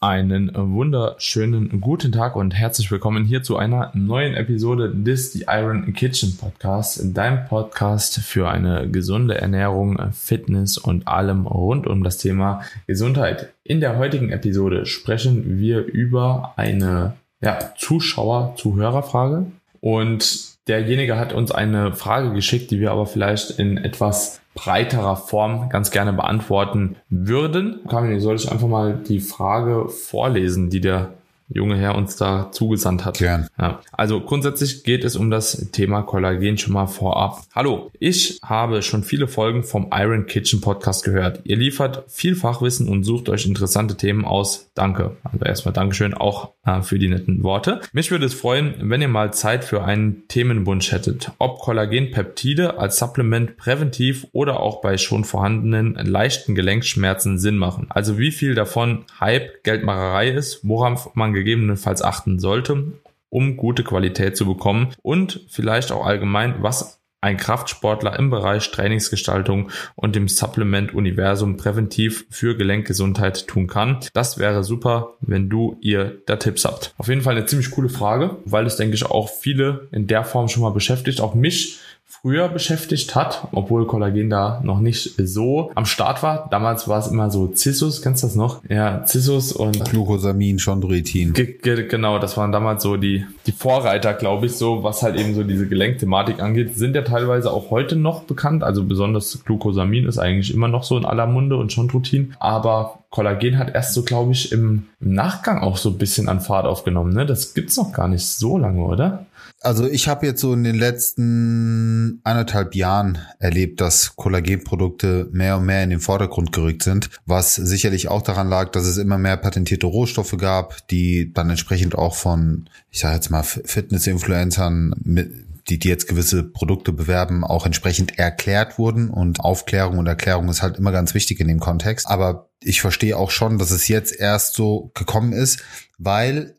Einen wunderschönen guten Tag und herzlich willkommen hier zu einer neuen Episode des The Iron Kitchen Podcast, deinem Podcast für eine gesunde Ernährung, Fitness und allem rund um das Thema Gesundheit. In der heutigen Episode sprechen wir über eine ja, Zuschauer-Zuhörerfrage und derjenige hat uns eine Frage geschickt, die wir aber vielleicht in etwas breiterer Form ganz gerne beantworten würden. Kamil, soll ich einfach mal die Frage vorlesen, die der junge Herr uns da zugesandt hat. Gern. Ja. Also grundsätzlich geht es um das Thema Kollagen schon mal vorab. Hallo, ich habe schon viele Folgen vom Iron Kitchen Podcast gehört. Ihr liefert viel Fachwissen und sucht euch interessante Themen aus. Danke. Also erstmal Dankeschön auch äh, für die netten Worte. Mich würde es freuen, wenn ihr mal Zeit für einen Themenwunsch hättet. Ob Kollagenpeptide als Supplement präventiv oder auch bei schon vorhandenen leichten Gelenkschmerzen Sinn machen. Also wie viel davon Hype, Geldmacherei ist, worauf man gegebenenfalls achten sollte, um gute Qualität zu bekommen und vielleicht auch allgemein, was ein Kraftsportler im Bereich Trainingsgestaltung und dem Supplement-Universum präventiv für Gelenkgesundheit tun kann. Das wäre super, wenn du ihr da Tipps habt. Auf jeden Fall eine ziemlich coole Frage, weil es, denke ich, auch viele in der Form schon mal beschäftigt. Auch mich früher beschäftigt hat, obwohl Kollagen da noch nicht so am Start war. Damals war es immer so Cissus, kennst du das noch? Ja, Cissus und Glucosamin, Chondroitin. Genau, das waren damals so die, die Vorreiter, glaube ich, so, was halt eben so diese Gelenkthematik angeht, sind ja teilweise auch heute noch bekannt. Also besonders Glucosamin ist eigentlich immer noch so in aller Munde und Chondroitin. Aber Kollagen hat erst so, glaube ich, im, Nachgang auch so ein bisschen an Fahrt aufgenommen. Ne? Das gibt's noch gar nicht so lange, oder? Also ich habe jetzt so in den letzten anderthalb Jahren erlebt, dass Kollagenprodukte mehr und mehr in den Vordergrund gerückt sind, was sicherlich auch daran lag, dass es immer mehr patentierte Rohstoffe gab, die dann entsprechend auch von, ich sage jetzt mal, Fitness-Influencern die, die jetzt gewisse Produkte bewerben, auch entsprechend erklärt wurden. Und Aufklärung und Erklärung ist halt immer ganz wichtig in dem Kontext. Aber ich verstehe auch schon, dass es jetzt erst so gekommen ist, weil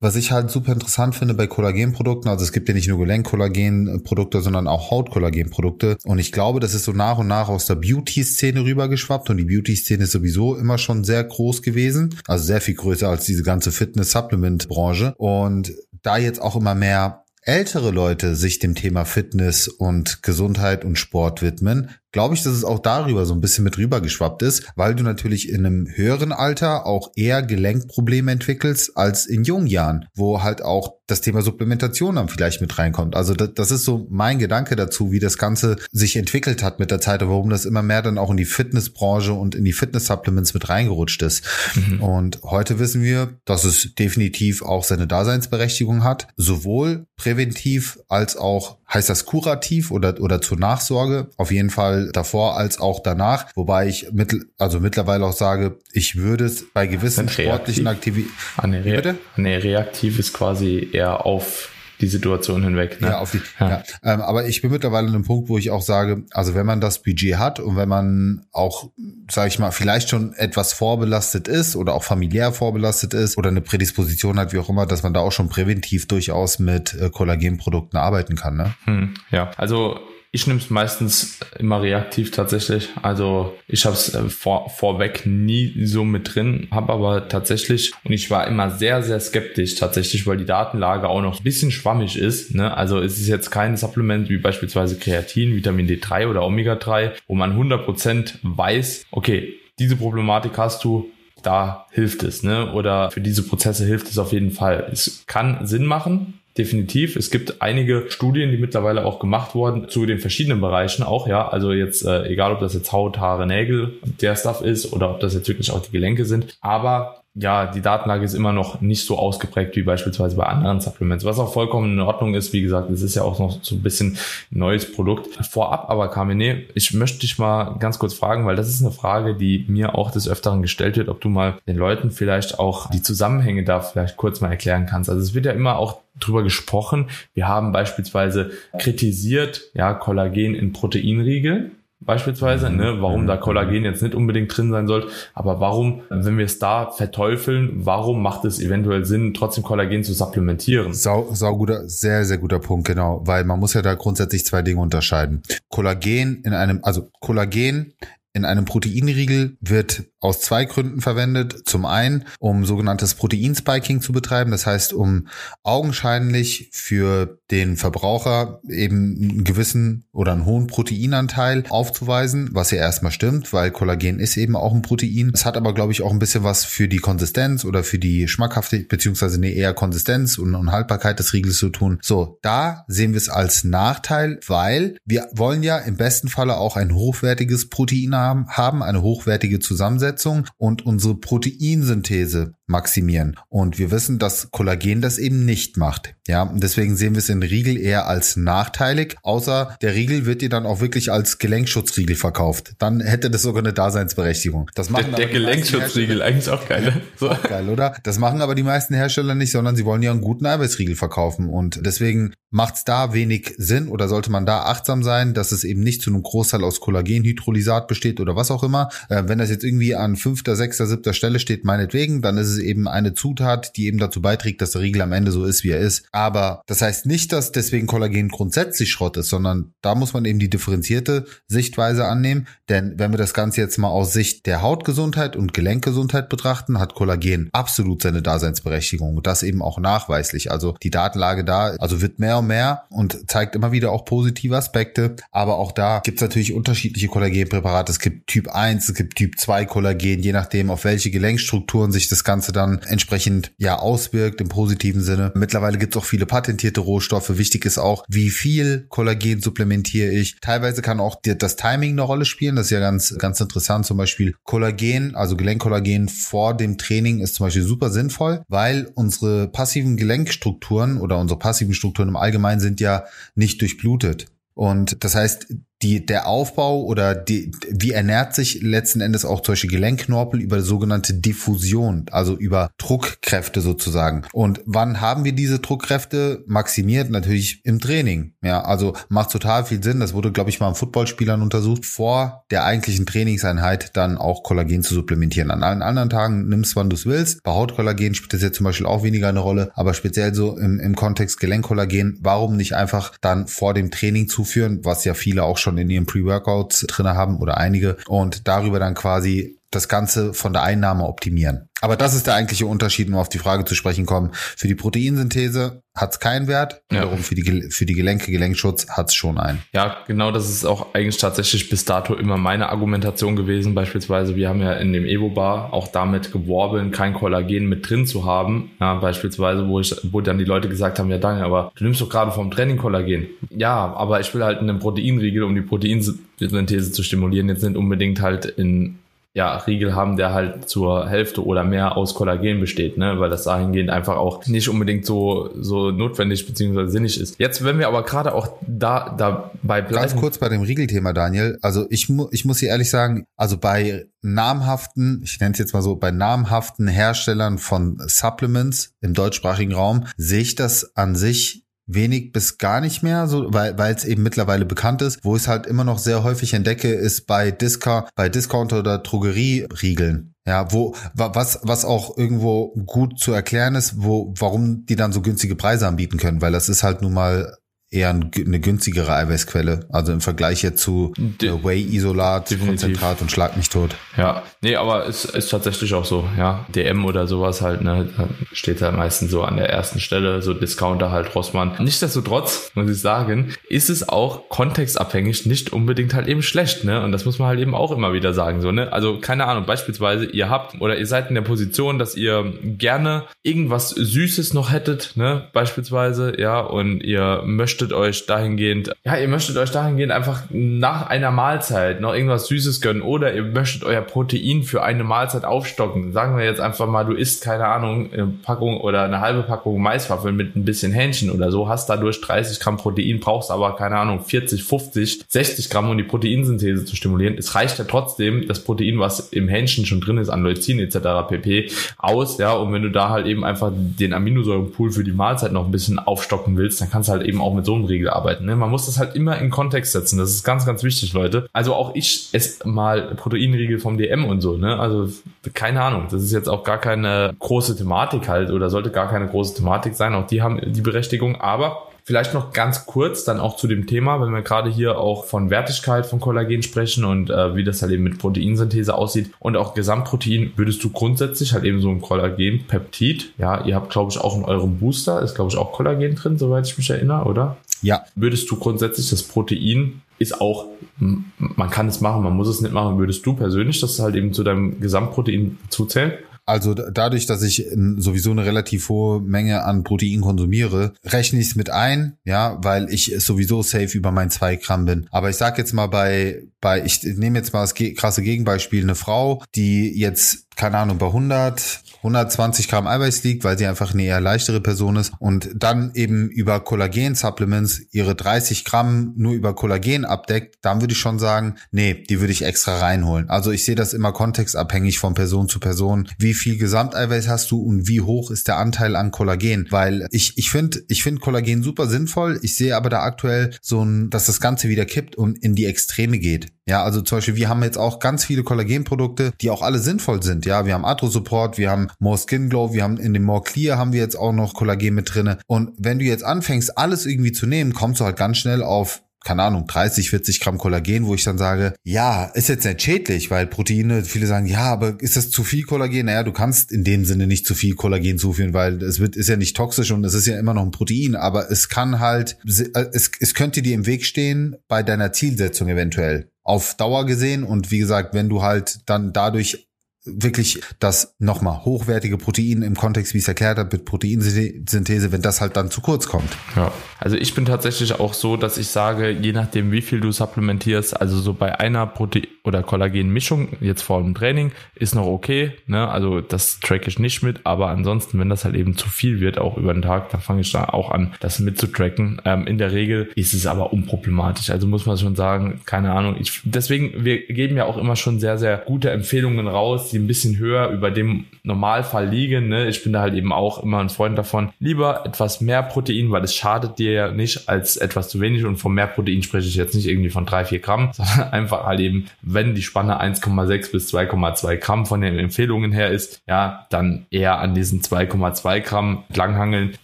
was ich halt super interessant finde bei Kollagenprodukten, also es gibt ja nicht nur Gelenkkollagenprodukte, sondern auch Hautkollagenprodukte. Und ich glaube, das ist so nach und nach aus der Beauty-Szene rübergeschwappt. Und die Beauty-Szene ist sowieso immer schon sehr groß gewesen. Also sehr viel größer als diese ganze Fitness-Supplement-Branche. Und da jetzt auch immer mehr ältere Leute sich dem Thema Fitness und Gesundheit und Sport widmen, glaube ich, dass es auch darüber so ein bisschen mit rübergeschwappt ist, weil du natürlich in einem höheren Alter auch eher Gelenkprobleme entwickelst als in jungen Jahren, wo halt auch das Thema Supplementation dann vielleicht mit reinkommt. Also das, das ist so mein Gedanke dazu, wie das Ganze sich entwickelt hat mit der Zeit, warum das immer mehr dann auch in die Fitnessbranche und in die Fitness-Supplements mit reingerutscht ist. Mhm. Und heute wissen wir, dass es definitiv auch seine Daseinsberechtigung hat, sowohl präventiv als auch heißt das kurativ oder, oder zur Nachsorge. Auf jeden Fall davor als auch danach. Wobei ich mit, also mittlerweile auch sage, ich würde es bei gewissen sportlichen Aktivitäten. Ah, nee, re nee, reaktiv ist quasi eher auf die Situation hinweg. Ne? Ja, auf die, ja. ja. Ähm, aber ich bin mittlerweile an einem Punkt, wo ich auch sage, also wenn man das Budget hat und wenn man auch, sage ich mal, vielleicht schon etwas vorbelastet ist oder auch familiär vorbelastet ist oder eine Prädisposition hat, wie auch immer, dass man da auch schon präventiv durchaus mit äh, Kollagenprodukten arbeiten kann. Ne? Hm, ja, also ich nehme es meistens immer reaktiv tatsächlich. Also ich habe es äh, vor, vorweg nie so mit drin, habe aber tatsächlich, und ich war immer sehr, sehr skeptisch tatsächlich, weil die Datenlage auch noch ein bisschen schwammig ist. Ne? Also es ist jetzt kein Supplement wie beispielsweise Kreatin, Vitamin D3 oder Omega-3, wo man 100% weiß, okay, diese Problematik hast du, da hilft es, ne? Oder für diese Prozesse hilft es auf jeden Fall. Es kann Sinn machen, definitiv. Es gibt einige Studien, die mittlerweile auch gemacht wurden zu den verschiedenen Bereichen auch, ja. Also jetzt, äh, egal ob das jetzt Haut, Haare, Nägel, der Stuff ist oder ob das jetzt wirklich auch die Gelenke sind. Aber ja, die Datenlage ist immer noch nicht so ausgeprägt wie beispielsweise bei anderen Supplements, was auch vollkommen in Ordnung ist. Wie gesagt, es ist ja auch noch so ein bisschen neues Produkt. Vorab aber, Carmine, ich möchte dich mal ganz kurz fragen, weil das ist eine Frage, die mir auch des Öfteren gestellt wird, ob du mal den Leuten vielleicht auch die Zusammenhänge da vielleicht kurz mal erklären kannst. Also es wird ja immer auch drüber gesprochen. Wir haben beispielsweise kritisiert, ja, Kollagen in Proteinriegel beispielsweise, ne, warum da Kollagen jetzt nicht unbedingt drin sein soll, aber warum, wenn wir es da verteufeln, warum macht es eventuell Sinn, trotzdem Kollagen zu supplementieren? Sau, sau guter, sehr, sehr guter Punkt, genau, weil man muss ja da grundsätzlich zwei Dinge unterscheiden. Kollagen in einem, also Kollagen in einem Proteinriegel wird aus zwei Gründen verwendet. Zum einen, um sogenanntes Proteinspiking zu betreiben. Das heißt, um augenscheinlich für den Verbraucher eben einen gewissen oder einen hohen Proteinanteil aufzuweisen, was ja erstmal stimmt, weil Kollagen ist eben auch ein Protein. Es hat aber, glaube ich, auch ein bisschen was für die Konsistenz oder für die Schmackhaftigkeit, beziehungsweise eine eher Konsistenz und, und Haltbarkeit des Riegels zu tun. So, da sehen wir es als Nachteil, weil wir wollen ja im besten Falle auch ein hochwertiges Protein haben, haben eine hochwertige Zusammensetzung und unsere Proteinsynthese maximieren. Und wir wissen, dass Kollagen das eben nicht macht. Ja, deswegen sehen wir es in Riegel eher als nachteilig, außer der Riegel wird dir dann auch wirklich als Gelenkschutzriegel verkauft. Dann hätte das sogar eine Daseinsberechtigung. Das machen der, der Gelenkschutzriegel, eigentlich auch geil. Ne? So. Auch geil, oder? Das machen aber die meisten Hersteller nicht, sondern sie wollen ja einen guten Eiweißriegel verkaufen. Und deswegen macht es da wenig Sinn oder sollte man da achtsam sein, dass es eben nicht zu einem Großteil aus Kollagenhydrolysat besteht oder was auch immer. Äh, wenn das jetzt irgendwie an fünfter, sechster, siebter Stelle steht, meinetwegen, dann ist es eben eine Zutat, die eben dazu beiträgt, dass der Riegel am Ende so ist, wie er ist. Aber das heißt nicht, dass deswegen Kollagen grundsätzlich Schrott ist, sondern da muss man eben die differenzierte Sichtweise annehmen. Denn wenn wir das Ganze jetzt mal aus Sicht der Hautgesundheit und Gelenkgesundheit betrachten, hat Kollagen absolut seine Daseinsberechtigung. Das eben auch nachweislich. Also die Datenlage da, also wird mehr und mehr und zeigt immer wieder auch positive Aspekte. Aber auch da gibt es natürlich unterschiedliche Kollagenpräparate. Es gibt Typ 1, es gibt Typ 2 Kollagen, je nachdem, auf welche Gelenkstrukturen sich das Ganze dann entsprechend ja auswirkt im positiven Sinne. Mittlerweile gibt es auch viele patentierte Rohstoffe. Wichtig ist auch, wie viel Kollagen supplementiere ich. Teilweise kann auch das Timing eine Rolle spielen. Das ist ja ganz, ganz interessant. Zum Beispiel Kollagen, also Gelenkkollagen vor dem Training ist zum Beispiel super sinnvoll, weil unsere passiven Gelenkstrukturen oder unsere passiven Strukturen im Allgemeinen sind ja nicht durchblutet. Und das heißt, die, der Aufbau oder die, wie ernährt sich letzten Endes auch zum Gelenkknorpel über sogenannte Diffusion, also über Druckkräfte sozusagen. Und wann haben wir diese Druckkräfte maximiert? Natürlich im Training. Ja, also macht total viel Sinn. Das wurde, glaube ich, mal an Footballspielern untersucht, vor der eigentlichen Trainingseinheit dann auch Kollagen zu supplementieren. An allen anderen Tagen nimmst, wann du es willst. Bei Hautkollagen spielt das jetzt zum Beispiel auch weniger eine Rolle, aber speziell so im, im Kontext Gelenkkollagen, warum nicht einfach dann vor dem Training zuführen, was ja viele auch schon schon in ihren Pre-Workouts drinne haben oder einige und darüber dann quasi das Ganze von der Einnahme optimieren. Aber das ist der eigentliche Unterschied, um auf die Frage zu sprechen kommen. Für die Proteinsynthese hat es keinen Wert, ja. wiederum für die, für die Gelenke, Gelenkschutz hat es schon einen. Ja, genau, das ist auch eigentlich tatsächlich bis dato immer meine Argumentation gewesen. Beispielsweise, wir haben ja in dem Evo-Bar auch damit geworben, kein Kollagen mit drin zu haben. Ja, beispielsweise, wo ich, wo dann die Leute gesagt haben, ja danke, aber du nimmst doch gerade vom Training Kollagen. Ja, aber ich will halt einen Proteinriegel, um die Proteinsynthese zu stimulieren, jetzt nicht unbedingt halt in ja, Riegel haben, der halt zur Hälfte oder mehr aus Kollagen besteht, ne, weil das dahingehend einfach auch nicht unbedingt so, so notwendig bzw. sinnig ist. Jetzt, wenn wir aber gerade auch da, dabei bleiben. Ganz kurz bei dem Riegelthema, Daniel. Also ich, mu ich muss hier ehrlich sagen, also bei namhaften, ich nenne es jetzt mal so, bei namhaften Herstellern von Supplements im deutschsprachigen Raum sehe ich das an sich wenig bis gar nicht mehr, so weil weil es eben mittlerweile bekannt ist. Wo ich es halt immer noch sehr häufig entdecke, ist bei Disca, bei Discounter oder Drogerieriegeln. Ja, wo was was auch irgendwo gut zu erklären ist, wo warum die dann so günstige Preise anbieten können, weil das ist halt nun mal eher eine günstigere Eiweißquelle. Also im Vergleich jetzt zu De Whey-Isolat, Konzentrat und Schlag mich tot. Ja, nee, aber es ist tatsächlich auch so, ja. DM oder sowas halt, ne, steht da meistens so an der ersten Stelle, so Discounter halt Rossmann. Nichtsdestotrotz, muss ich sagen, ist es auch kontextabhängig nicht unbedingt halt eben schlecht, ne? Und das muss man halt eben auch immer wieder sagen, so, ne? Also, keine Ahnung, beispielsweise, ihr habt oder ihr seid in der Position, dass ihr gerne irgendwas Süßes noch hättet, ne? Beispielsweise, ja, und ihr möchtet möchtet euch dahingehend, ja, ihr möchtet euch dahingehend einfach nach einer Mahlzeit noch irgendwas Süßes gönnen oder ihr möchtet euer Protein für eine Mahlzeit aufstocken. Sagen wir jetzt einfach mal, du isst, keine Ahnung, eine Packung oder eine halbe Packung Maiswaffeln mit ein bisschen Hähnchen oder so, hast dadurch 30 Gramm Protein, brauchst aber, keine Ahnung, 40, 50, 60 Gramm, um die Proteinsynthese zu stimulieren. Es reicht ja trotzdem das Protein, was im Hähnchen schon drin ist, an Leucin etc. pp. aus, ja, und wenn du da halt eben einfach den Aminosäurenpool für die Mahlzeit noch ein bisschen aufstocken willst, dann kannst du halt eben auch mit so Personenregel arbeiten. Ne? Man muss das halt immer in Kontext setzen. Das ist ganz, ganz wichtig, Leute. Also auch ich esse mal Proteinriegel vom DM und so. Ne? Also keine Ahnung. Das ist jetzt auch gar keine große Thematik halt oder sollte gar keine große Thematik sein. Auch die haben die Berechtigung. Aber Vielleicht noch ganz kurz dann auch zu dem Thema, wenn wir gerade hier auch von Wertigkeit von Kollagen sprechen und äh, wie das halt eben mit Proteinsynthese aussieht und auch Gesamtprotein, würdest du grundsätzlich halt eben so ein Kollagenpeptid, ja, ihr habt glaube ich auch in eurem Booster, ist glaube ich auch Kollagen drin, soweit ich mich erinnere, oder? Ja. Würdest du grundsätzlich das Protein ist auch, man kann es machen, man muss es nicht machen. Würdest du persönlich das halt eben zu deinem Gesamtprotein zuzählen? Also dadurch, dass ich sowieso eine relativ hohe Menge an Protein konsumiere, rechne ich es mit ein, ja, weil ich sowieso safe über mein zwei Gramm bin. Aber ich sag jetzt mal bei, bei, ich nehme jetzt mal das krasse Gegenbeispiel, eine Frau, die jetzt, keine Ahnung, bei 100, 120 Gramm Eiweiß liegt, weil sie einfach eine eher leichtere Person ist und dann eben über Kollagen-Supplements ihre 30 Gramm nur über Kollagen abdeckt, dann würde ich schon sagen, nee, die würde ich extra reinholen. Also ich sehe das immer kontextabhängig von Person zu Person. Wie viel Gesamteiweiß hast du und wie hoch ist der Anteil an Kollagen? Weil ich, ich finde, ich finde Kollagen super sinnvoll. Ich sehe aber da aktuell so ein, dass das Ganze wieder kippt und in die Extreme geht. Ja, also zum Beispiel, wir haben jetzt auch ganz viele Kollagenprodukte, die auch alle sinnvoll sind. Ja, wir haben Atro Support, wir haben More Skin Glow, wir haben in dem More Clear haben wir jetzt auch noch Kollagen mit drinne. Und wenn du jetzt anfängst, alles irgendwie zu nehmen, kommst du halt ganz schnell auf keine Ahnung, 30, 40 Gramm Kollagen, wo ich dann sage, ja, ist jetzt nicht schädlich, weil Proteine, viele sagen, ja, aber ist das zu viel Kollagen? Naja, du kannst in dem Sinne nicht zu viel Kollagen zuführen, weil es wird, ist ja nicht toxisch und es ist ja immer noch ein Protein, aber es kann halt, es, es könnte dir im Weg stehen bei deiner Zielsetzung eventuell auf Dauer gesehen und wie gesagt, wenn du halt dann dadurch wirklich das nochmal hochwertige Protein im Kontext, wie ich es erklärt habe, mit Proteinsynthese, wenn das halt dann zu kurz kommt. Ja, also ich bin tatsächlich auch so, dass ich sage, je nachdem, wie viel du supplementierst, also so bei einer Protein- oder Kollagenmischung, jetzt vor dem Training, ist noch okay, ne? also das track ich nicht mit, aber ansonsten, wenn das halt eben zu viel wird, auch über den Tag, dann fange ich da auch an, das mitzutracken. Ähm, in der Regel ist es aber unproblematisch, also muss man schon sagen, keine Ahnung, ich, deswegen, wir geben ja auch immer schon sehr, sehr gute Empfehlungen raus, die ein bisschen höher über dem Normalfall liegen. Ne? Ich bin da halt eben auch immer ein Freund davon. Lieber etwas mehr Protein, weil es schadet dir ja nicht als etwas zu wenig. Und von mehr Protein spreche ich jetzt nicht irgendwie von drei vier Gramm, sondern einfach halt eben, wenn die Spanne 1,6 bis 2,2 Gramm von den Empfehlungen her ist, ja, dann eher an diesen 2,2 Gramm langhangeln.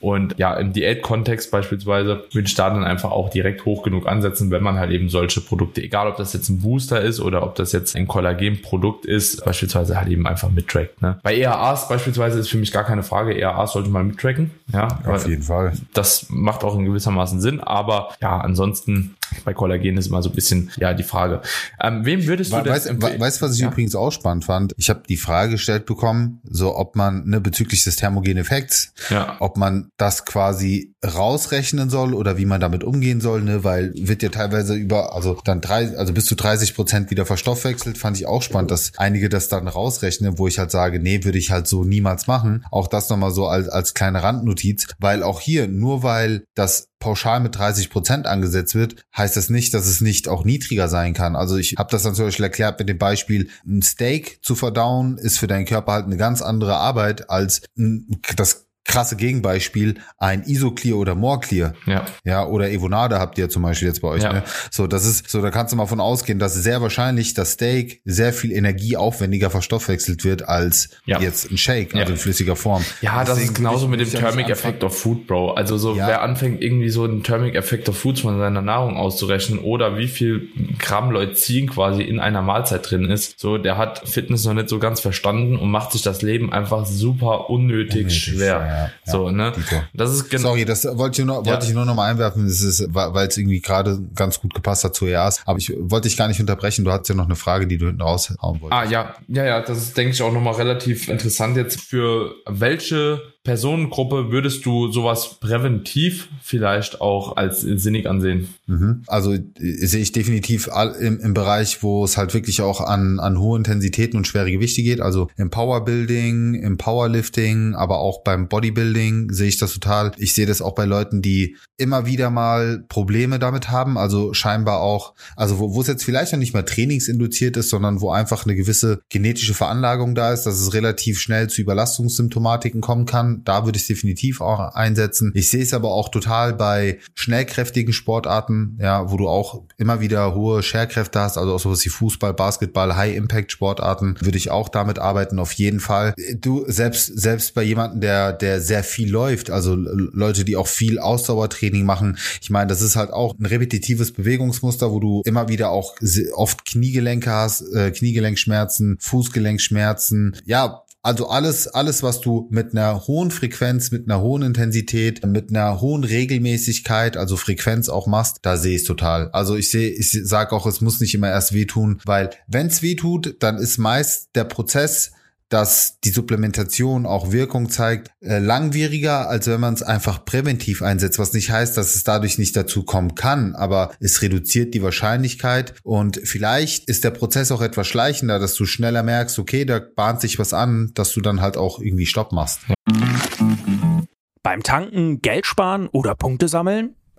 Und ja, im Diät-Kontext beispielsweise würde ich da dann einfach auch direkt hoch genug ansetzen, wenn man halt eben solche Produkte, egal ob das jetzt ein Booster ist oder ob das jetzt ein Kollagenprodukt ist, beispielsweise halt eben einfach mittrackt. Ne? Bei ERAs beispielsweise ist für mich gar keine Frage, ERAs sollte man mittracken. Ja, auf jeden Fall. Das macht auch in gewissermaßen Sinn, aber ja, ansonsten bei Kollagen ist immer so ein bisschen ja die Frage. Ähm, wem würdest du We das empfehlen? Weißt du, was ich ja? übrigens auch spannend fand? Ich habe die Frage gestellt bekommen, so ob man ne bezüglich des thermogenen Effekts, ja. ob man das quasi rausrechnen soll oder wie man damit umgehen soll, ne, weil wird ja teilweise über also dann drei also bis zu 30 Prozent wieder verstoffwechselt, fand ich auch spannend, dass einige das dann rausrechnen, wo ich halt sage, nee, würde ich halt so niemals machen. Auch das nochmal so als als kleine Randnotiz, weil auch hier nur weil das pauschal mit 30 Prozent angesetzt wird, heißt das nicht, dass es nicht auch niedriger sein kann. Also ich habe das dann zum Beispiel erklärt mit dem Beispiel, ein Steak zu verdauen ist für deinen Körper halt eine ganz andere Arbeit als das krasse Gegenbeispiel ein Isoclear oder Moreclear. Ja. Ja, oder Evonade habt ihr zum Beispiel jetzt bei euch. Ja. Ne? So, das ist, so, da kannst du mal von ausgehen, dass sehr wahrscheinlich das Steak sehr viel Energie aufwendiger verstoffwechselt wird als ja. jetzt ein Shake, also ja. in flüssiger Form. Ja, Deswegen das ist genauso mit dem Thermic Effect of Food, Bro. Also so, wer anfängt irgendwie so einen Thermic Effect of Foods von seiner Nahrung auszurechnen oder wie viel Gramm Leucin quasi in einer Mahlzeit drin ist, so, der hat Fitness noch nicht so ganz verstanden und macht sich das Leben einfach super unnötig, unnötig schwer ja, so, ne? Das ist genau. Sorry, das wollte ich nur, wollte ich nur noch mal einwerfen. Das ist, weil es irgendwie gerade ganz gut gepasst hat zu EAS. Aber ich wollte dich gar nicht unterbrechen. Du hattest ja noch eine Frage, die du hinten raushauen wolltest. Ah, ja. Ja, ja. Das ist, denke ich, auch noch mal relativ interessant jetzt für welche Personengruppe würdest du sowas präventiv vielleicht auch als sinnig ansehen? Mhm. Also äh, sehe ich definitiv im, im Bereich, wo es halt wirklich auch an, an hohe Intensitäten und schwere Gewichte geht. Also im Powerbuilding, im Powerlifting, aber auch beim Bodybuilding sehe ich das total. Ich sehe das auch bei Leuten, die immer wieder mal Probleme damit haben. Also scheinbar auch, also wo, wo es jetzt vielleicht noch nicht mal trainingsinduziert ist, sondern wo einfach eine gewisse genetische Veranlagung da ist, dass es relativ schnell zu Überlastungssymptomatiken kommen kann da würde ich es definitiv auch einsetzen. Ich sehe es aber auch total bei schnellkräftigen Sportarten, ja, wo du auch immer wieder hohe Scherkräfte hast, also auch sowas wie Fußball, Basketball, High-Impact-Sportarten, würde ich auch damit arbeiten, auf jeden Fall. Du, selbst, selbst bei jemandem, der, der sehr viel läuft, also Leute, die auch viel Ausdauertraining machen, ich meine, das ist halt auch ein repetitives Bewegungsmuster, wo du immer wieder auch oft Kniegelenke hast, äh, Kniegelenkschmerzen, Fußgelenkschmerzen, ja, also alles, alles, was du mit einer hohen Frequenz, mit einer hohen Intensität, mit einer hohen Regelmäßigkeit, also Frequenz auch machst, da sehe ich total. Also ich sehe, ich sage auch, es muss nicht immer erst wehtun, weil wenn es wehtut, dann ist meist der Prozess dass die Supplementation auch Wirkung zeigt, äh, langwieriger, als wenn man es einfach präventiv einsetzt, was nicht heißt, dass es dadurch nicht dazu kommen kann, aber es reduziert die Wahrscheinlichkeit und vielleicht ist der Prozess auch etwas schleichender, dass du schneller merkst, okay, da bahnt sich was an, dass du dann halt auch irgendwie Stopp machst. Beim Tanken Geld sparen oder Punkte sammeln?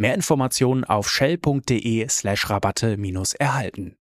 Mehr Informationen auf shell.de slash Rabatte minus erhalten.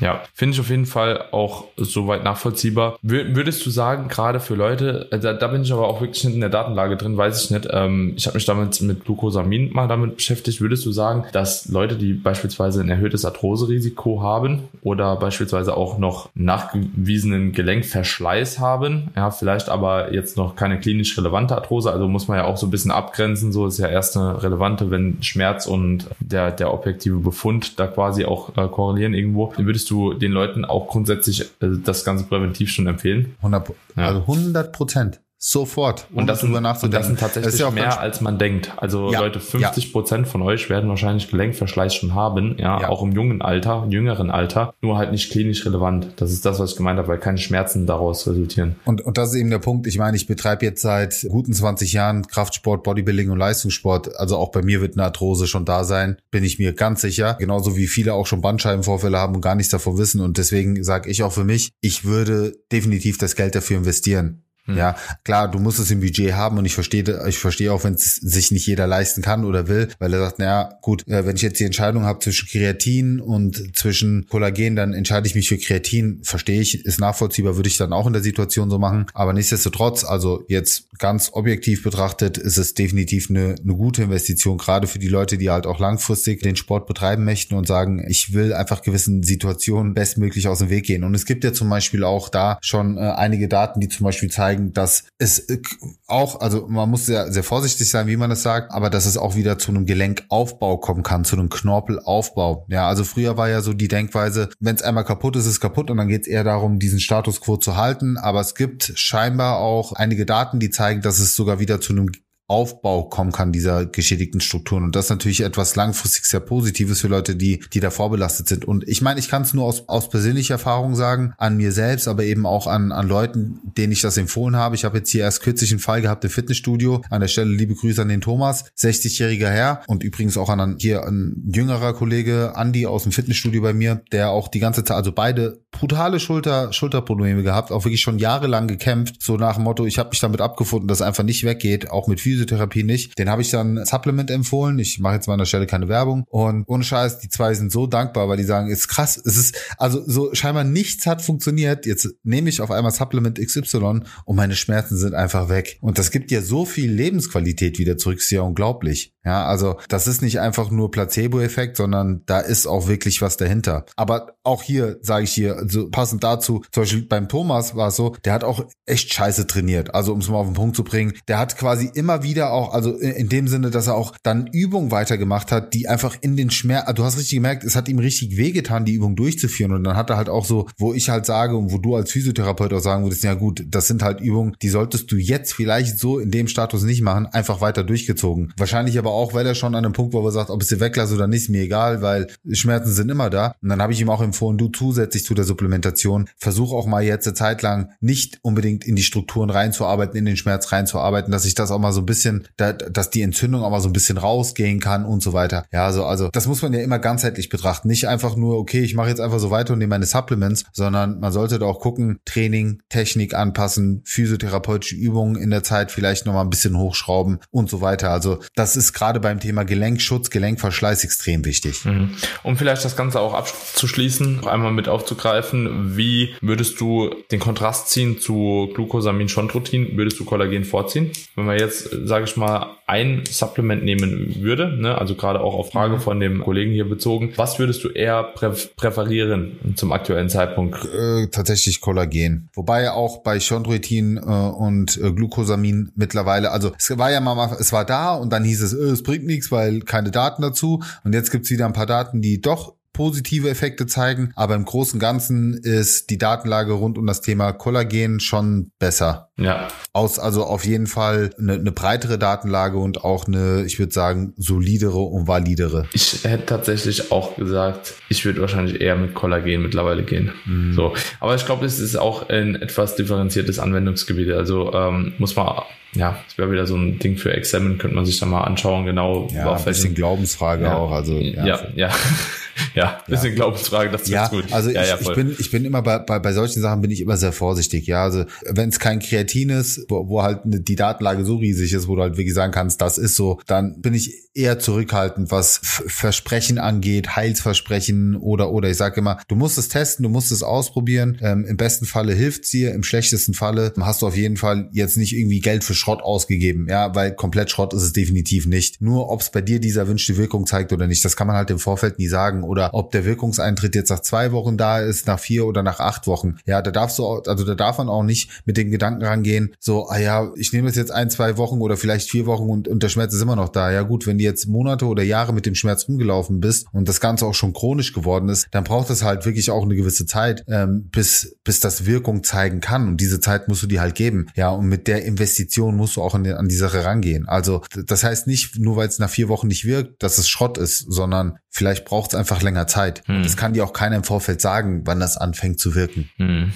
Ja, finde ich auf jeden Fall auch soweit nachvollziehbar. Würdest du sagen, gerade für Leute, äh, da, da, bin ich aber auch wirklich nicht in der Datenlage drin, weiß ich nicht. Ähm, ich habe mich damit mit Glucosamin mal damit beschäftigt. Würdest du sagen, dass Leute, die beispielsweise ein erhöhtes Arthroserisiko haben oder beispielsweise auch noch nachgewiesenen Gelenkverschleiß haben, ja, vielleicht aber jetzt noch keine klinisch relevante Arthrose, also muss man ja auch so ein bisschen abgrenzen, so ist ja erst eine relevante, wenn Schmerz und der, der objektive Befund da quasi auch äh, korrelieren irgendwo, würdest du den Leuten auch grundsätzlich äh, das Ganze präventiv schon empfehlen? 100, ja. Also 100 Prozent. Sofort. Und das, sind, und das sind tatsächlich das ja mehr, als man denkt. Also ja, Leute, 50 Prozent ja. von euch werden wahrscheinlich Gelenkverschleiß schon haben, ja, auch im jungen Alter, jüngeren Alter, nur halt nicht klinisch relevant. Das ist das, was ich gemeint habe, weil keine Schmerzen daraus resultieren. Und, und das ist eben der Punkt. Ich meine, ich betreibe jetzt seit guten 20 Jahren Kraftsport, Bodybuilding und Leistungssport. Also auch bei mir wird eine Arthrose schon da sein, bin ich mir ganz sicher. Genauso wie viele auch schon Bandscheibenvorfälle haben und gar nichts davon wissen. Und deswegen sage ich auch für mich, ich würde definitiv das Geld dafür investieren. Hm. Ja, klar, du musst es im Budget haben und ich verstehe, ich verstehe auch, wenn es sich nicht jeder leisten kann oder will, weil er sagt, naja, gut, äh, wenn ich jetzt die Entscheidung habe zwischen Kreatin und zwischen Kollagen, dann entscheide ich mich für Kreatin. Verstehe ich, ist nachvollziehbar, würde ich dann auch in der Situation so machen. Aber nichtsdestotrotz, also jetzt ganz objektiv betrachtet, ist es definitiv eine, eine gute Investition, gerade für die Leute, die halt auch langfristig den Sport betreiben möchten und sagen, ich will einfach gewissen Situationen bestmöglich aus dem Weg gehen. Und es gibt ja zum Beispiel auch da schon äh, einige Daten, die zum Beispiel zeigen, zeigen, dass es äh, auch, also man muss sehr, sehr vorsichtig sein, wie man das sagt, aber dass es auch wieder zu einem Gelenkaufbau kommen kann, zu einem Knorpelaufbau. Ja, also früher war ja so die Denkweise, wenn es einmal kaputt ist, ist es kaputt und dann geht es eher darum, diesen Status quo zu halten. Aber es gibt scheinbar auch einige Daten, die zeigen, dass es sogar wieder zu einem Aufbau kommen kann dieser geschädigten Strukturen. Und das ist natürlich etwas langfristig sehr Positives für Leute, die, die da vorbelastet sind. Und ich meine, ich kann es nur aus, aus persönlicher Erfahrung sagen, an mir selbst, aber eben auch an, an Leuten, denen ich das empfohlen habe. Ich habe jetzt hier erst kürzlich einen Fall gehabt im Fitnessstudio. An der Stelle liebe Grüße an den Thomas, 60-jähriger Herr und übrigens auch an hier ein jüngerer Kollege, Andy aus dem Fitnessstudio bei mir, der auch die ganze Zeit, also beide brutale Schulter, Schulterprobleme gehabt, auch wirklich schon jahrelang gekämpft, so nach dem Motto, ich habe mich damit abgefunden, dass es einfach nicht weggeht, auch mit Physiotherapie nicht. Den habe ich dann Supplement empfohlen. Ich mache jetzt mal an der Stelle keine Werbung und ohne Scheiß, die zwei sind so dankbar, weil die sagen, ist krass, es ist also so scheinbar nichts hat funktioniert. Jetzt nehme ich auf einmal Supplement XY und meine Schmerzen sind einfach weg. Und das gibt ja so viel Lebensqualität wieder zurück, ist ja unglaublich. Ja, also das ist nicht einfach nur Placebo-Effekt, sondern da ist auch wirklich was dahinter. Aber auch hier sage ich hier, also passend dazu, zum Beispiel beim Thomas war es so, der hat auch echt scheiße trainiert. Also um es mal auf den Punkt zu bringen, der hat quasi immer wieder auch, also in dem Sinne, dass er auch dann Übungen weitergemacht hat, die einfach in den Schmerz, du hast richtig gemerkt, es hat ihm richtig wehgetan, die Übung durchzuführen. Und dann hat er halt auch so, wo ich halt sage und wo du als Physiotherapeut auch sagen würdest, ja gut, das sind halt Übungen, die solltest du jetzt vielleicht so in dem Status nicht machen, einfach weiter durchgezogen. Wahrscheinlich aber auch, weil er schon an einem Punkt war, wo er sagt, ob es dir weglasse oder nicht, ist mir egal, weil Schmerzen sind immer da. Und dann habe ich ihm auch empfohlen, du zusätzlich zu der Supplementation, versuch auch mal jetzt eine Zeit lang nicht unbedingt in die Strukturen reinzuarbeiten, in den Schmerz reinzuarbeiten, dass sich das auch mal so ein bisschen bisschen, da, dass die Entzündung aber so ein bisschen rausgehen kann und so weiter. Ja, so, also das muss man ja immer ganzheitlich betrachten. Nicht einfach nur, okay, ich mache jetzt einfach so weiter und nehme meine Supplements, sondern man sollte da auch gucken, Training, Technik anpassen, physiotherapeutische Übungen in der Zeit vielleicht nochmal ein bisschen hochschrauben und so weiter. Also das ist gerade beim Thema Gelenkschutz, Gelenkverschleiß extrem wichtig. Mhm. Um vielleicht das Ganze auch abzuschließen, einmal mit aufzugreifen, wie würdest du den Kontrast ziehen zu Glucosamin-Chondrotin? Würdest du Kollagen vorziehen? Wenn man jetzt, sage ich mal, ein Supplement nehmen würde, ne, also gerade auch auf Frage mhm. von dem Kollegen hier bezogen, was würdest du eher prä präferieren zum aktuellen Zeitpunkt? Äh, tatsächlich Kollagen. Wobei auch bei Chondroitin äh, und äh, Glucosamin mittlerweile, also es war ja mal, es war da und dann hieß es, äh, es bringt nichts, weil keine Daten dazu. Und jetzt gibt's wieder ein paar Daten, die doch positive Effekte zeigen, aber im Großen und Ganzen ist die Datenlage rund um das Thema Kollagen schon besser. Ja. Aus, also auf jeden Fall eine, eine breitere Datenlage und auch eine, ich würde sagen, solidere und validere. Ich hätte tatsächlich auch gesagt, ich würde wahrscheinlich eher mit Kollagen mittlerweile gehen. Mhm. So. Aber ich glaube, es ist auch ein etwas differenziertes Anwendungsgebiet. Also ähm, muss man ja, das wäre wieder so ein Ding für Examen, könnte man sich da mal anschauen, genau. Ja, ein bisschen Glaubensfrage ja, auch, also. Ja, ja, ja, ja bisschen. Glaubensfrage, das ja, gut. Also ja, ich, ich bin, ich bin immer bei, bei, bei solchen Sachen bin ich immer sehr vorsichtig, ja, also wenn es kein Kreatin ist, wo, wo halt die Datenlage so riesig ist, wo du halt wirklich sagen kannst, das ist so, dann bin ich eher zurückhaltend, was Versprechen angeht, Heilsversprechen oder, oder ich sage immer, du musst es testen, du musst es ausprobieren, ähm, im besten Falle hilft's dir, im schlechtesten Falle hast du auf jeden Fall jetzt nicht irgendwie Geld für Schrott ausgegeben, ja, weil komplett Schrott ist es definitiv nicht. Nur ob es bei dir dieser erwünschte Wirkung zeigt oder nicht, das kann man halt im Vorfeld nie sagen. Oder ob der Wirkungseintritt jetzt nach zwei Wochen da ist, nach vier oder nach acht Wochen. Ja, da darfst du, also da darf man auch nicht mit dem Gedanken rangehen, so, ah ja, ich nehme das jetzt ein, zwei Wochen oder vielleicht vier Wochen und, und der Schmerz ist immer noch da. Ja gut, wenn du jetzt Monate oder Jahre mit dem Schmerz rumgelaufen bist und das Ganze auch schon chronisch geworden ist, dann braucht es halt wirklich auch eine gewisse Zeit, ähm, bis, bis das Wirkung zeigen kann. Und diese Zeit musst du dir halt geben. Ja, und mit der Investition musst du auch den, an die Sache rangehen. Also das heißt nicht, nur weil es nach vier Wochen nicht wirkt, dass es Schrott ist, sondern vielleicht braucht es einfach länger Zeit. Hm. Das kann dir auch keiner im Vorfeld sagen, wann das anfängt zu wirken. Hm.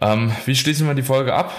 Ähm, wie schließen wir die Folge ab?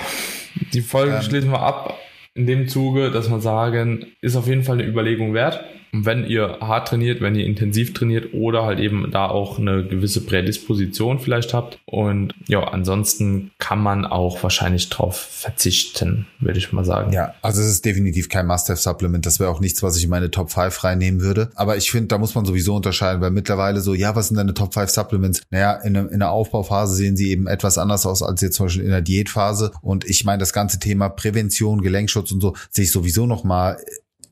Die Folge ähm, schließen wir ab in dem Zuge, dass wir sagen, ist auf jeden Fall eine Überlegung wert wenn ihr hart trainiert, wenn ihr intensiv trainiert oder halt eben da auch eine gewisse Prädisposition vielleicht habt. Und ja, ansonsten kann man auch wahrscheinlich drauf verzichten, würde ich mal sagen. Ja, also es ist definitiv kein Must-Have-Supplement. Das wäre auch nichts, was ich in meine Top 5 reinnehmen würde. Aber ich finde, da muss man sowieso unterscheiden, weil mittlerweile so, ja, was sind deine Top 5 Supplements? Naja, in, in der Aufbauphase sehen sie eben etwas anders aus als jetzt zum Beispiel in der Diätphase. Und ich meine, das ganze Thema Prävention, Gelenkschutz und so sehe ich sowieso noch mal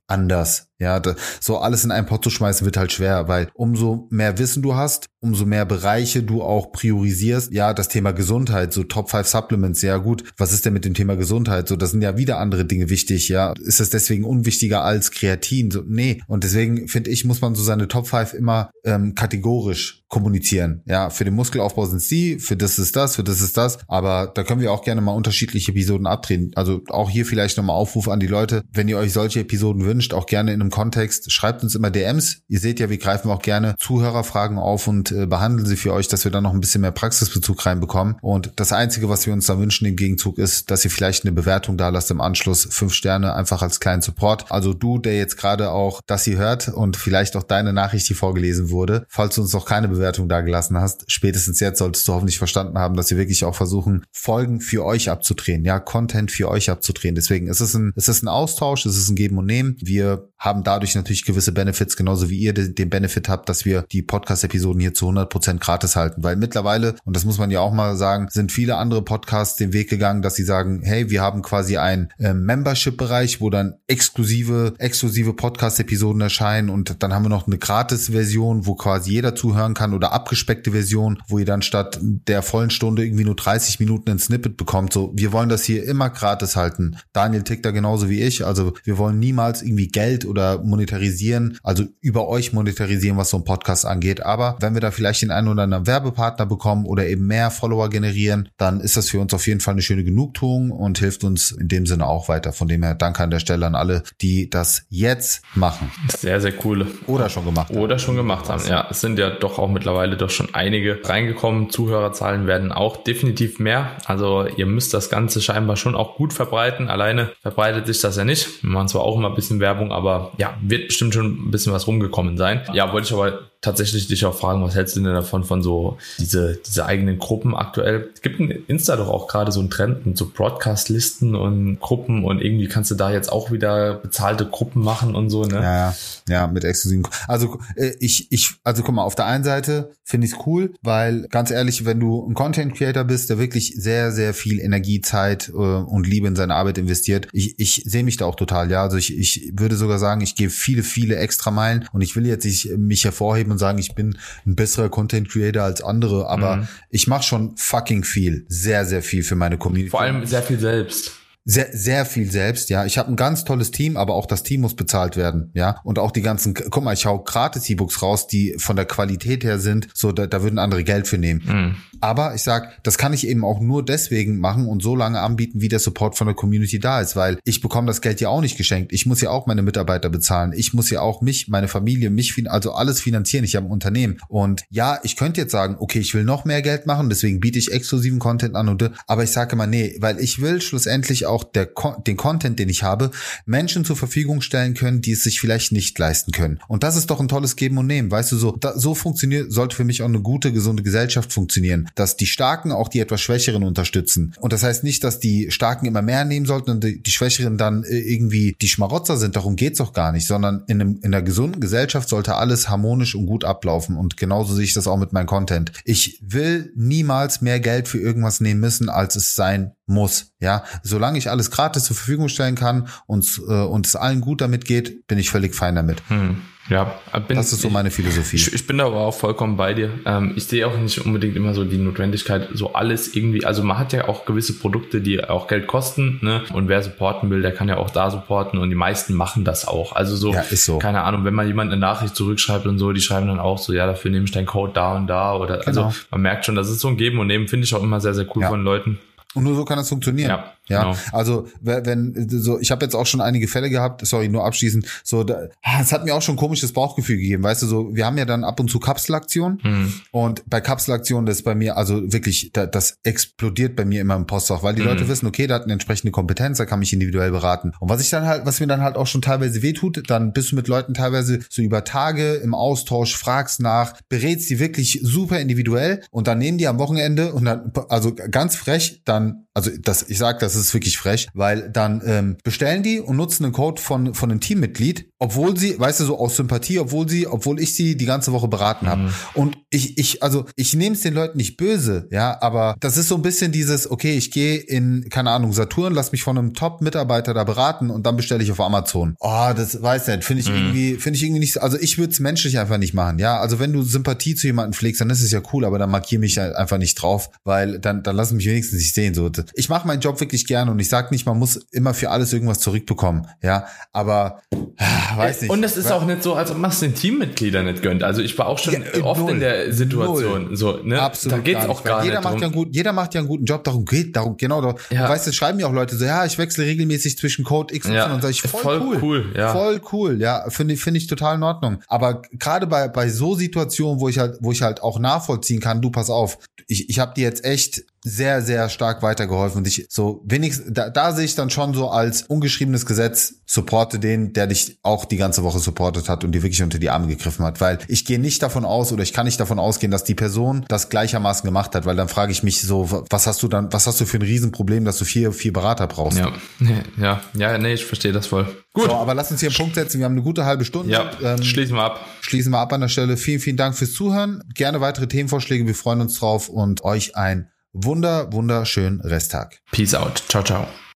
anders. Ja, so alles in einen Pot zu schmeißen wird halt schwer, weil umso mehr Wissen du hast, umso mehr Bereiche du auch priorisierst. Ja, das Thema Gesundheit, so Top 5 Supplements, ja gut, was ist denn mit dem Thema Gesundheit? So, das sind ja wieder andere Dinge wichtig, ja. Ist das deswegen unwichtiger als Kreatin? So, nee. Und deswegen finde ich, muss man so seine Top 5 immer ähm, kategorisch kommunizieren. Ja, für den Muskelaufbau sind die, für das ist das, für das ist das. Aber da können wir auch gerne mal unterschiedliche Episoden abdrehen. Also auch hier vielleicht nochmal Aufruf an die Leute, wenn ihr euch solche Episoden wünscht, auch gerne in einem Kontext, schreibt uns immer DMs. Ihr seht ja, wir greifen auch gerne Zuhörerfragen auf und behandeln sie für euch, dass wir dann noch ein bisschen mehr Praxisbezug reinbekommen. Und das Einzige, was wir uns da wünschen im Gegenzug ist, dass ihr vielleicht eine Bewertung da lasst im Anschluss. Fünf Sterne einfach als kleinen Support. Also du, der jetzt gerade auch das hier hört und vielleicht auch deine Nachricht, die vorgelesen wurde, falls du uns noch keine Bewertung da gelassen hast, spätestens jetzt solltest du hoffentlich verstanden haben, dass wir wirklich auch versuchen, Folgen für euch abzudrehen, ja, Content für euch abzudrehen. Deswegen ist es ein, ist es ein Austausch, es ist ein Geben und Nehmen. Wir haben dadurch natürlich gewisse Benefits, genauso wie ihr den Benefit habt, dass wir die Podcast-Episoden hier zu 100% gratis halten. Weil mittlerweile, und das muss man ja auch mal sagen, sind viele andere Podcasts den Weg gegangen, dass sie sagen, hey, wir haben quasi einen äh, Membership-Bereich, wo dann exklusive, exklusive Podcast-Episoden erscheinen und dann haben wir noch eine Gratis-Version, wo quasi jeder zuhören kann oder abgespeckte Version, wo ihr dann statt der vollen Stunde irgendwie nur 30 Minuten ein Snippet bekommt. So, wir wollen das hier immer gratis halten. Daniel tickt da genauso wie ich. Also wir wollen niemals irgendwie Geld oder monetarisieren, also über euch monetarisieren, was so ein Podcast angeht. Aber wenn wir da vielleicht den einen oder anderen Werbepartner bekommen oder eben mehr Follower generieren, dann ist das für uns auf jeden Fall eine schöne Genugtuung und hilft uns in dem Sinne auch weiter. Von dem her danke an der Stelle an alle, die das jetzt machen. Sehr, sehr cool. Oder schon gemacht haben. Oder schon gemacht haben. Ja, es sind ja doch auch mittlerweile doch schon einige reingekommen. Zuhörerzahlen werden auch definitiv mehr. Also ihr müsst das Ganze scheinbar schon auch gut verbreiten. Alleine verbreitet sich das ja nicht. Wir machen zwar auch immer ein bisschen Werbung, aber ja, wird bestimmt schon ein bisschen was rumgekommen sein. Ja, wollte ich aber tatsächlich dich auch fragen, was hältst du denn davon von so diese, diese eigenen Gruppen aktuell? Es gibt in Insta doch auch gerade so einen Trend mit so Broadcast-Listen und Gruppen und irgendwie kannst du da jetzt auch wieder bezahlte Gruppen machen und so, ne? Ja, ja, mit exklusiven. Also äh, ich, ich, also guck mal, auf der einen Seite finde ich es cool, weil ganz ehrlich, wenn du ein Content Creator bist, der wirklich sehr, sehr viel Energie, Zeit äh, und Liebe in seine Arbeit investiert, ich, ich sehe mich da auch total, ja. Also ich, ich würde sogar sagen, ich gehe viele, viele extra Meilen und ich will jetzt nicht mich hervorheben und sagen, ich bin ein besserer Content Creator als andere, aber mhm. ich mache schon fucking viel, sehr, sehr viel für meine Community. Vor allem sehr viel selbst sehr, sehr viel selbst, ja. Ich habe ein ganz tolles Team, aber auch das Team muss bezahlt werden, ja. Und auch die ganzen, guck mal, ich hau gratis E-Books raus, die von der Qualität her sind, so da, da würden andere Geld für nehmen. Mhm. Aber ich sag, das kann ich eben auch nur deswegen machen und so lange anbieten, wie der Support von der Community da ist, weil ich bekomme das Geld ja auch nicht geschenkt. Ich muss ja auch meine Mitarbeiter bezahlen. Ich muss ja auch mich, meine Familie, mich, also alles finanzieren. Ich habe ein Unternehmen. Und ja, ich könnte jetzt sagen, okay, ich will noch mehr Geld machen, deswegen biete ich exklusiven Content an und, aber ich sage immer, nee, weil ich will schlussendlich auch der, den Content, den ich habe, Menschen zur Verfügung stellen können, die es sich vielleicht nicht leisten können. Und das ist doch ein tolles Geben und Nehmen. Weißt du, so, da, so funktioniert, sollte für mich auch eine gute, gesunde Gesellschaft funktionieren, dass die Starken auch die etwas Schwächeren unterstützen. Und das heißt nicht, dass die Starken immer mehr nehmen sollten und die, die Schwächeren dann äh, irgendwie die Schmarotzer sind. Darum geht's doch gar nicht, sondern in, einem, in einer gesunden Gesellschaft sollte alles harmonisch und gut ablaufen. Und genauso sehe ich das auch mit meinem Content. Ich will niemals mehr Geld für irgendwas nehmen müssen, als es sein muss. Ja, solange ich alles gratis zur Verfügung stellen kann und, äh, und es allen gut damit geht, bin ich völlig fein damit. Hm. Ja, bin, das ist so meine Philosophie. Ich, ich, bin da aber auch vollkommen bei dir. Ähm, ich sehe auch nicht unbedingt immer so die Notwendigkeit, so alles irgendwie. Also man hat ja auch gewisse Produkte, die auch Geld kosten. Ne? Und wer supporten will, der kann ja auch da supporten. Und die meisten machen das auch. Also so, ja, ist so. keine Ahnung, wenn man jemand eine Nachricht zurückschreibt und so, die schreiben dann auch so, ja, dafür nehme ich deinen Code da und da. Oder also genau. also man merkt schon, das ist so ein Geben und Nehmen, finde ich auch immer sehr, sehr cool ja. von Leuten. Und nur so kann das funktionieren. Ja, ja. Genau. Also wenn so, ich habe jetzt auch schon einige Fälle gehabt. Sorry, nur abschließend. So, da, es hat mir auch schon komisches Bauchgefühl gegeben. Weißt du, so wir haben ja dann ab und zu Kapselaktionen mhm. und bei Kapselaktionen das ist bei mir also wirklich, da, das explodiert bei mir immer im Postfach, weil die mhm. Leute wissen, okay, da hat eine entsprechende Kompetenz, da kann mich individuell beraten. Und was ich dann halt, was mir dann halt auch schon teilweise wehtut, dann bist du mit Leuten teilweise so über Tage im Austausch, fragst nach, berätst die wirklich super individuell und dann nehmen die am Wochenende und dann also ganz frech dann dann, also das, ich sag, das ist wirklich frech, weil dann ähm, bestellen die und nutzen einen Code von von einem Teammitglied, obwohl sie, weißt du, so aus Sympathie, obwohl sie, obwohl ich sie die ganze Woche beraten habe. Mhm. Und ich, ich, also ich nehme es den Leuten nicht böse, ja, aber das ist so ein bisschen dieses, okay, ich gehe in, keine Ahnung, Saturn, lass mich von einem Top-Mitarbeiter da beraten und dann bestelle ich auf Amazon. Oh, das weiß nicht, finde ich mhm. irgendwie, finde ich irgendwie nicht, also ich würde es menschlich einfach nicht machen, ja. Also wenn du Sympathie zu jemandem pflegst, dann ist es ja cool, aber dann markiere mich halt einfach nicht drauf, weil dann, dann lass mich wenigstens nicht sehen. So, ich mache meinen Job wirklich gerne und ich sag nicht, man muss immer für alles irgendwas zurückbekommen, ja. Aber ah, weiß nicht. Und es ist auch nicht so, als ob man es den Teammitgliedern nicht gönnt. Also ich war auch schon ja, oft null, in der Situation, null. so, ne? Absolut. Da geht's gar auch gar jeder nicht macht drum. ja einen guten, jeder macht ja einen guten Job. Darum geht, darum genau. Darum, ja. Weißt du, schreiben ja auch Leute so, ja, ich wechsle regelmäßig zwischen Code X und ja. und sage ich voll, voll cool, cool ja. voll cool, ja, finde ich finde ich total in Ordnung. Aber gerade bei bei so Situationen, wo ich halt wo ich halt auch nachvollziehen kann, du pass auf, ich ich habe dir jetzt echt sehr, sehr stark weitergeholfen. Und ich so wenigstens, da, da sehe ich dann schon so als ungeschriebenes Gesetz, supporte den, der dich auch die ganze Woche supportet hat und dir wirklich unter die Arme gegriffen hat. Weil ich gehe nicht davon aus oder ich kann nicht davon ausgehen, dass die Person das gleichermaßen gemacht hat, weil dann frage ich mich so, was hast du dann, was hast du für ein Riesenproblem, dass du vier, vier Berater brauchst? Ja, ja, ja, nee, ich verstehe das voll. Gut. So, aber lass uns hier einen Punkt setzen. Wir haben eine gute halbe Stunde. Ja, ähm, schließen wir ab. Schließen wir ab an der Stelle. Vielen, vielen Dank fürs Zuhören. Gerne weitere Themenvorschläge. Wir freuen uns drauf und euch ein wunder, wunderschönen Resttag. Peace out. Ciao, ciao.